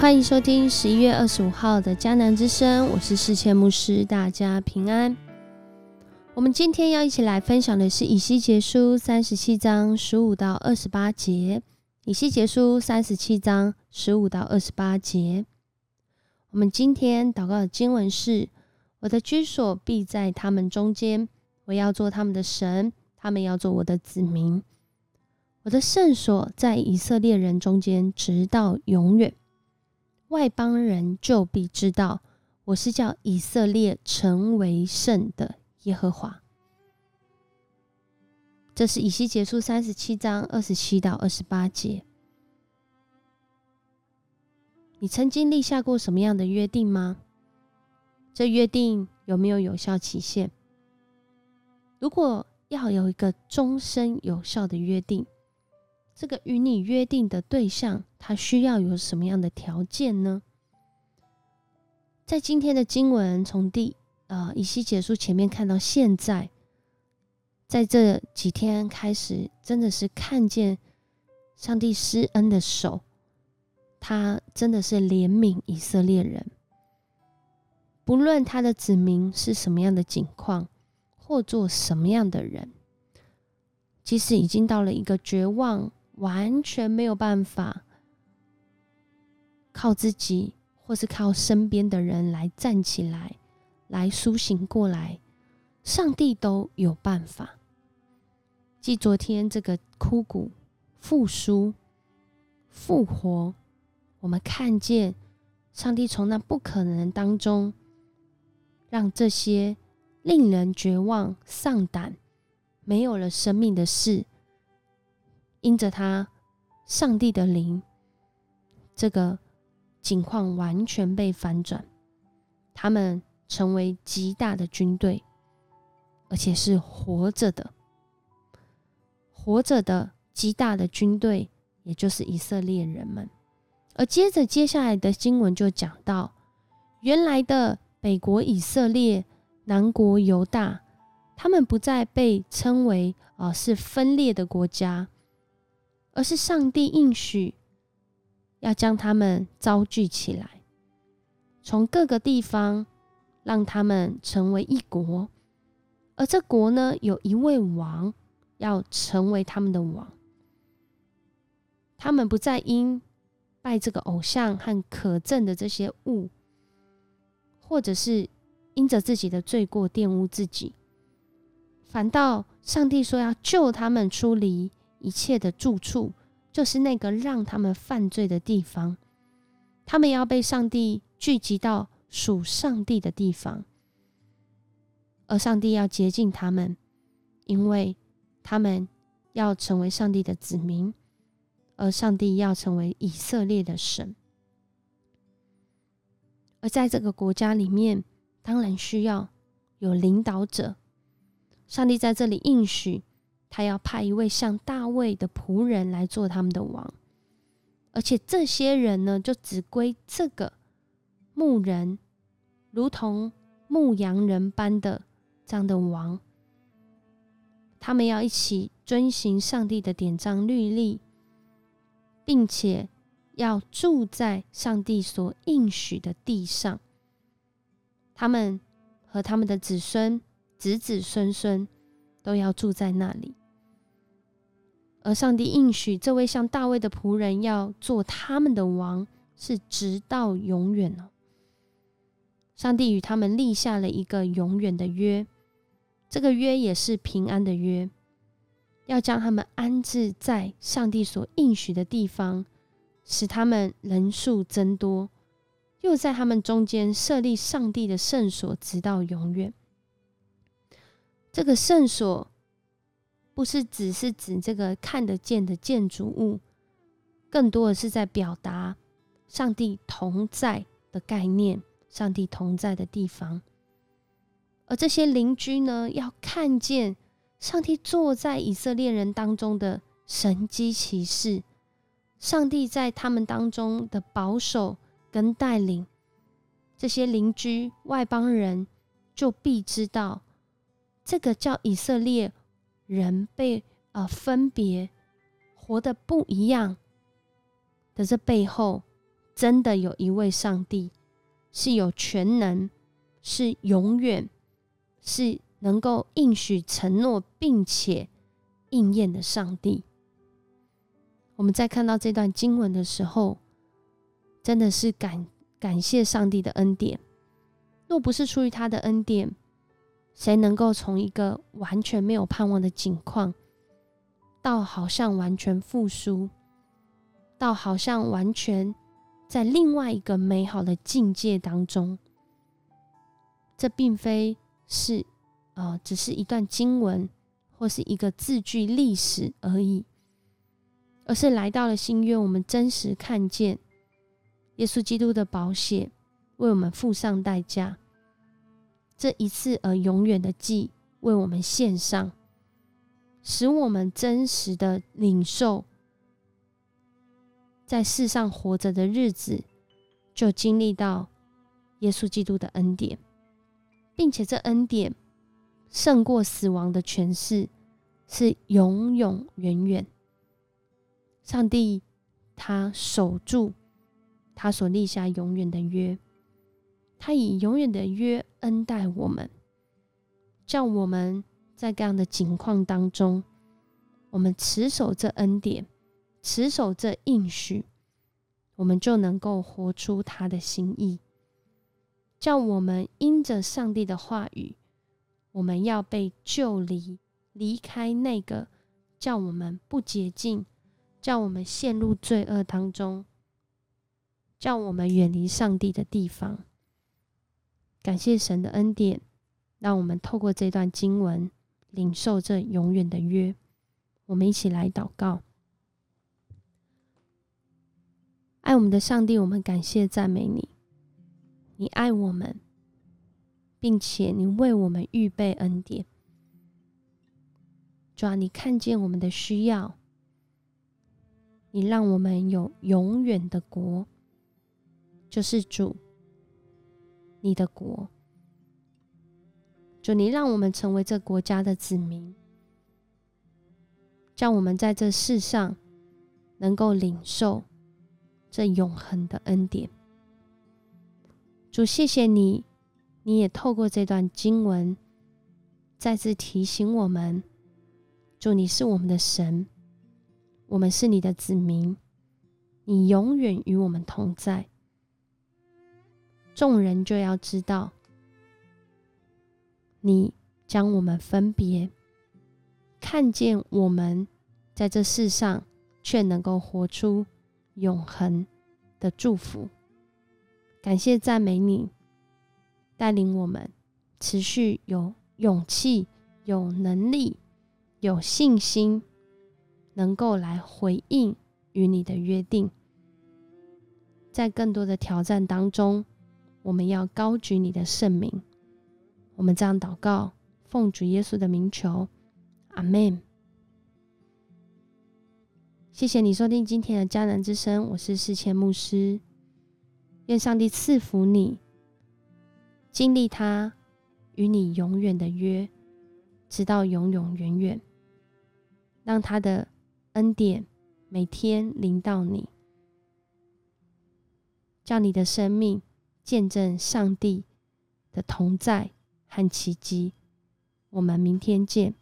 欢迎收听十一月二十五号的迦南之声，我是世谦牧师，大家平安。我们今天要一起来分享的是以西结书三十七章十五到二十八节。以西结书三十七章十五到二十八节，我们今天祷告的经文是：我的居所必在他们中间，我要做他们的神，他们要做我的子民。我的圣所在以色列人中间，直到永远。外邦人就必知道，我是叫以色列成为圣的耶和华。这是以西结束三十七章二十七到二十八节。你曾经立下过什么样的约定吗？这约定有没有有效期限？如果要有一个终身有效的约定，这个与你约定的对象，他需要有什么样的条件呢？在今天的经文从第呃以西结束前面看到现在，在这几天开始，真的是看见上帝施恩的手，他真的是怜悯以色列人，不论他的子民是什么样的境况，或做什么样的人，即使已经到了一个绝望。完全没有办法靠自己，或是靠身边的人来站起来，来苏醒过来。上帝都有办法。继昨天这个枯骨复苏、复活，我们看见上帝从那不可能当中，让这些令人绝望、丧胆、没有了生命的事。因着他，上帝的灵，这个情况完全被反转，他们成为极大的军队，而且是活着的，活着的极大的军队，也就是以色列人们。而接着接下来的经文就讲到，原来的北国以色列、南国犹大，他们不再被称为啊是分裂的国家。而是上帝应许要将他们招聚起来，从各个地方让他们成为一国，而这国呢，有一位王要成为他们的王。他们不再因拜这个偶像和可憎的这些物，或者是因着自己的罪过玷污自己，反倒上帝说要救他们出离。一切的住处，就是那个让他们犯罪的地方。他们要被上帝聚集到属上帝的地方，而上帝要洁净他们，因为他们要成为上帝的子民，而上帝要成为以色列的神。而在这个国家里面，当然需要有领导者。上帝在这里应许。他要派一位像大卫的仆人来做他们的王，而且这些人呢，就只归这个牧人，如同牧羊人般的这样的王。他们要一起遵行上帝的典章律例，并且要住在上帝所应许的地上。他们和他们的子孙、子子孙孙都要住在那里。而上帝应许这位像大卫的仆人要做他们的王，是直到永远哦。上帝与他们立下了一个永远的约，这个约也是平安的约，要将他们安置在上帝所应许的地方，使他们人数增多，又在他们中间设立上帝的圣所，直到永远。这个圣所。不是只是指这个看得见的建筑物，更多的是在表达上帝同在的概念，上帝同在的地方。而这些邻居呢，要看见上帝坐在以色列人当中的神机骑士，上帝在他们当中的保守跟带领，这些邻居外邦人就必知道，这个叫以色列。人被呃分别活的不一样的这背后，真的有一位上帝是有全能，是永远，是能够应许承诺并且应验的上帝。我们在看到这段经文的时候，真的是感感谢上帝的恩典。若不是出于他的恩典，谁能够从一个完全没有盼望的境况，到好像完全复苏，到好像完全在另外一个美好的境界当中？这并非是呃，只是一段经文或是一个字句历史而已。而是来到了新约，我们真实看见耶稣基督的宝血为我们付上代价，这一次而永远的祭为我们献上，使我们真实的领受，在世上活着的日子，就经历到耶稣基督的恩典，并且这恩典胜过死亡的权势，是永永远远。上帝，他守住他所立下永远的约，他以永远的约恩待我们，叫我们在这样的境况当中，我们持守这恩典，持守这应许，我们就能够活出他的心意，叫我们因着上帝的话语，我们要被救离，离开那个叫我们不洁净。叫我们陷入罪恶当中，叫我们远离上帝的地方。感谢神的恩典，让我们透过这段经文领受这永远的约。我们一起来祷告：爱我们的上帝，我们感谢赞美你。你爱我们，并且你为我们预备恩典。主啊，你看见我们的需要。你让我们有永远的国，就是主，你的国。主，你让我们成为这国家的子民，叫我们在这世上能够领受这永恒的恩典。主，谢谢你，你也透过这段经文再次提醒我们：主，你是我们的神。我们是你的子民，你永远与我们同在。众人就要知道，你将我们分别，看见我们在这世上，却能够活出永恒的祝福。感谢赞美你，带领我们持续有勇气、有能力、有信心。能够来回应与你的约定，在更多的挑战当中，我们要高举你的圣名。我们这样祷告，奉主耶稣的名求，阿门。谢谢你收听今天的迦南之声，我是世谦牧师。愿上帝赐福你，经历他与你永远的约，直到永永远远，让他的。恩典每天临到你，叫你的生命见证上帝的同在和奇迹。我们明天见。